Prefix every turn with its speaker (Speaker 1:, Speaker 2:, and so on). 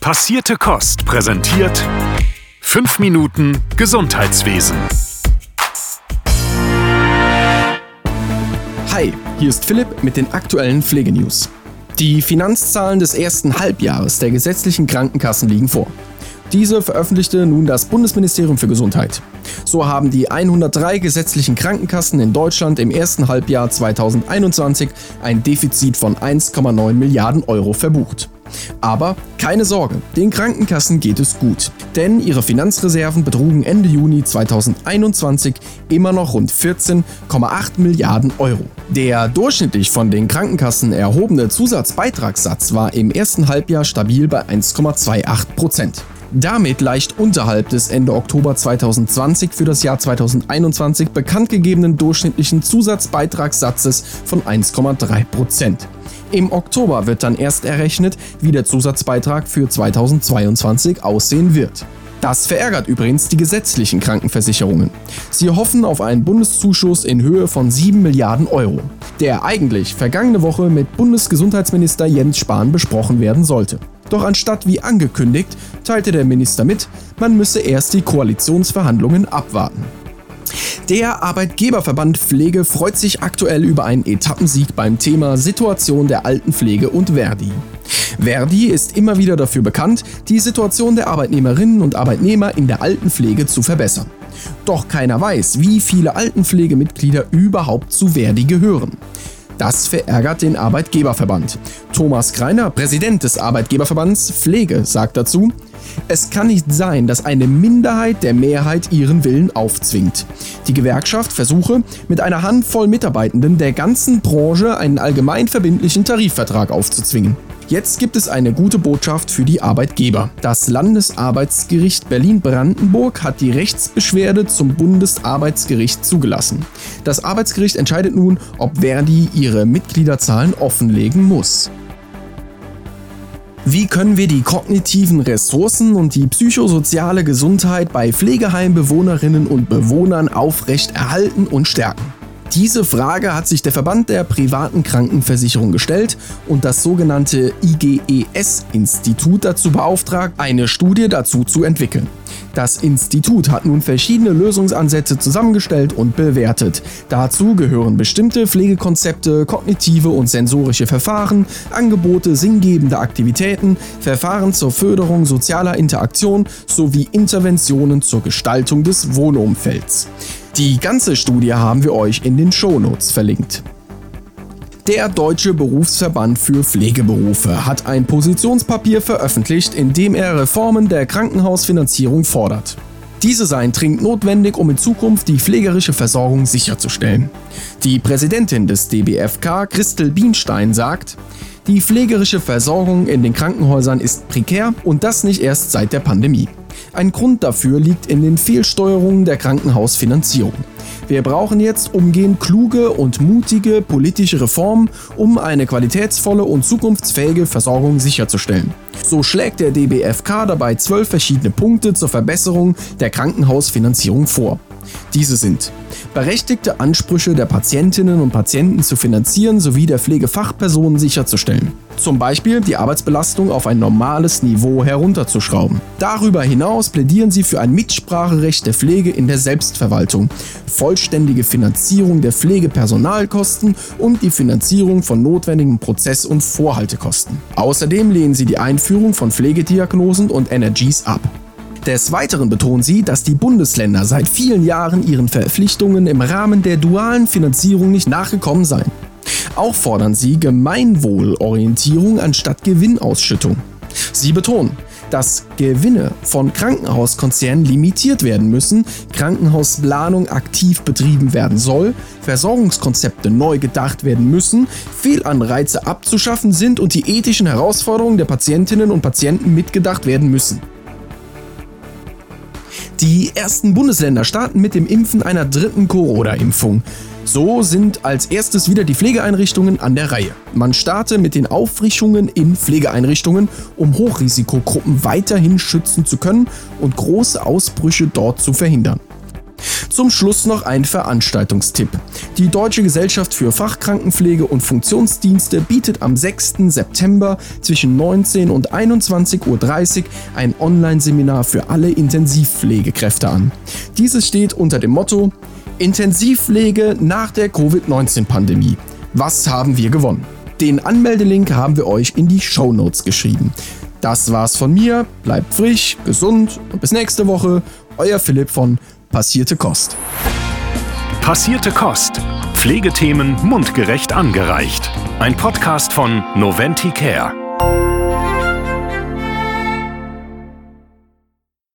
Speaker 1: Passierte Kost präsentiert 5 Minuten Gesundheitswesen.
Speaker 2: Hi, hier ist Philipp mit den aktuellen Pflegenews. Die Finanzzahlen des ersten Halbjahres der gesetzlichen Krankenkassen liegen vor. Diese veröffentlichte nun das Bundesministerium für Gesundheit. So haben die 103 gesetzlichen Krankenkassen in Deutschland im ersten Halbjahr 2021 ein Defizit von 1,9 Milliarden Euro verbucht. Aber keine Sorge, den Krankenkassen geht es gut, denn ihre Finanzreserven betrugen Ende Juni 2021 immer noch rund 14,8 Milliarden Euro. Der durchschnittlich von den Krankenkassen erhobene Zusatzbeitragssatz war im ersten Halbjahr stabil bei 1,28 Prozent damit leicht unterhalb des Ende Oktober 2020 für das Jahr 2021 bekannt gegebenen durchschnittlichen Zusatzbeitragssatzes von 1,3%. Im Oktober wird dann erst errechnet, wie der Zusatzbeitrag für 2022 aussehen wird. Das verärgert übrigens die gesetzlichen Krankenversicherungen. Sie hoffen auf einen Bundeszuschuss in Höhe von 7 Milliarden Euro, der eigentlich vergangene Woche mit Bundesgesundheitsminister Jens Spahn besprochen werden sollte. Doch anstatt wie angekündigt, teilte der Minister mit, man müsse erst die Koalitionsverhandlungen abwarten. Der Arbeitgeberverband Pflege freut sich aktuell über einen Etappensieg beim Thema Situation der Altenpflege und Verdi. Verdi ist immer wieder dafür bekannt, die Situation der Arbeitnehmerinnen und Arbeitnehmer in der Altenpflege zu verbessern. Doch keiner weiß, wie viele Altenpflegemitglieder überhaupt zu Verdi gehören. Das verärgert den Arbeitgeberverband. Thomas Greiner, Präsident des Arbeitgeberverbands Pflege, sagt dazu, es kann nicht sein, dass eine Minderheit der Mehrheit ihren Willen aufzwingt. Die Gewerkschaft versuche, mit einer Handvoll Mitarbeitenden der ganzen Branche einen allgemein verbindlichen Tarifvertrag aufzuzwingen. Jetzt gibt es eine gute Botschaft für die Arbeitgeber. Das Landesarbeitsgericht Berlin-Brandenburg hat die Rechtsbeschwerde zum Bundesarbeitsgericht zugelassen. Das Arbeitsgericht entscheidet nun, ob Verdi ihre Mitgliederzahlen offenlegen muss. Wie können wir die kognitiven Ressourcen und die psychosoziale Gesundheit bei Pflegeheimbewohnerinnen und Bewohnern aufrecht erhalten und stärken? Diese Frage hat sich der Verband der privaten Krankenversicherung gestellt und das sogenannte IGES-Institut dazu beauftragt, eine Studie dazu zu entwickeln. Das Institut hat nun verschiedene Lösungsansätze zusammengestellt und bewertet. Dazu gehören bestimmte Pflegekonzepte, kognitive und sensorische Verfahren, Angebote sinngebender Aktivitäten, Verfahren zur Förderung sozialer Interaktion sowie Interventionen zur Gestaltung des Wohnumfelds. Die ganze Studie haben wir euch in den Shownotes verlinkt. Der Deutsche Berufsverband für Pflegeberufe hat ein Positionspapier veröffentlicht, in dem er Reformen der Krankenhausfinanzierung fordert. Diese seien dringend notwendig, um in Zukunft die pflegerische Versorgung sicherzustellen. Die Präsidentin des DBFK, Christel Bienstein, sagt, die pflegerische Versorgung in den Krankenhäusern ist prekär und das nicht erst seit der Pandemie. Ein Grund dafür liegt in den Fehlsteuerungen der Krankenhausfinanzierung. Wir brauchen jetzt umgehend kluge und mutige politische Reformen, um eine qualitätsvolle und zukunftsfähige Versorgung sicherzustellen. So schlägt der DBFK dabei zwölf verschiedene Punkte zur Verbesserung der Krankenhausfinanzierung vor. Diese sind berechtigte Ansprüche der Patientinnen und Patienten zu finanzieren sowie der Pflegefachpersonen sicherzustellen. Zum Beispiel die Arbeitsbelastung auf ein normales Niveau herunterzuschrauben. Darüber hinaus plädieren sie für ein Mitspracherecht der Pflege in der Selbstverwaltung, vollständige Finanzierung der Pflegepersonalkosten und die Finanzierung von notwendigen Prozess- und Vorhaltekosten. Außerdem lehnen sie die Einführung von Pflegediagnosen und Energies ab. Des Weiteren betonen sie, dass die Bundesländer seit vielen Jahren ihren Verpflichtungen im Rahmen der dualen Finanzierung nicht nachgekommen seien. Auch fordern sie Gemeinwohlorientierung anstatt Gewinnausschüttung. Sie betonen, dass Gewinne von Krankenhauskonzernen limitiert werden müssen, Krankenhausplanung aktiv betrieben werden soll, Versorgungskonzepte neu gedacht werden müssen, Fehlanreize abzuschaffen sind und die ethischen Herausforderungen der Patientinnen und Patienten mitgedacht werden müssen. Die ersten Bundesländer starten mit dem Impfen einer dritten Corona-Impfung. So sind als erstes wieder die Pflegeeinrichtungen an der Reihe. Man starte mit den Auffrischungen in Pflegeeinrichtungen, um Hochrisikogruppen weiterhin schützen zu können und große Ausbrüche dort zu verhindern. Zum Schluss noch ein Veranstaltungstipp. Die Deutsche Gesellschaft für Fachkrankenpflege und Funktionsdienste bietet am 6. September zwischen 19 und 21.30 Uhr ein Online-Seminar für alle Intensivpflegekräfte an. Dieses steht unter dem Motto Intensivpflege nach der Covid-19-Pandemie. Was haben wir gewonnen? Den Anmeldelink haben wir euch in die Show Notes geschrieben. Das war's von mir. Bleibt frisch, gesund und bis nächste Woche. Euer Philipp von Passierte Kost.
Speaker 1: Passierte Kost. Pflegethemen mundgerecht angereicht. Ein Podcast von Noventi Care.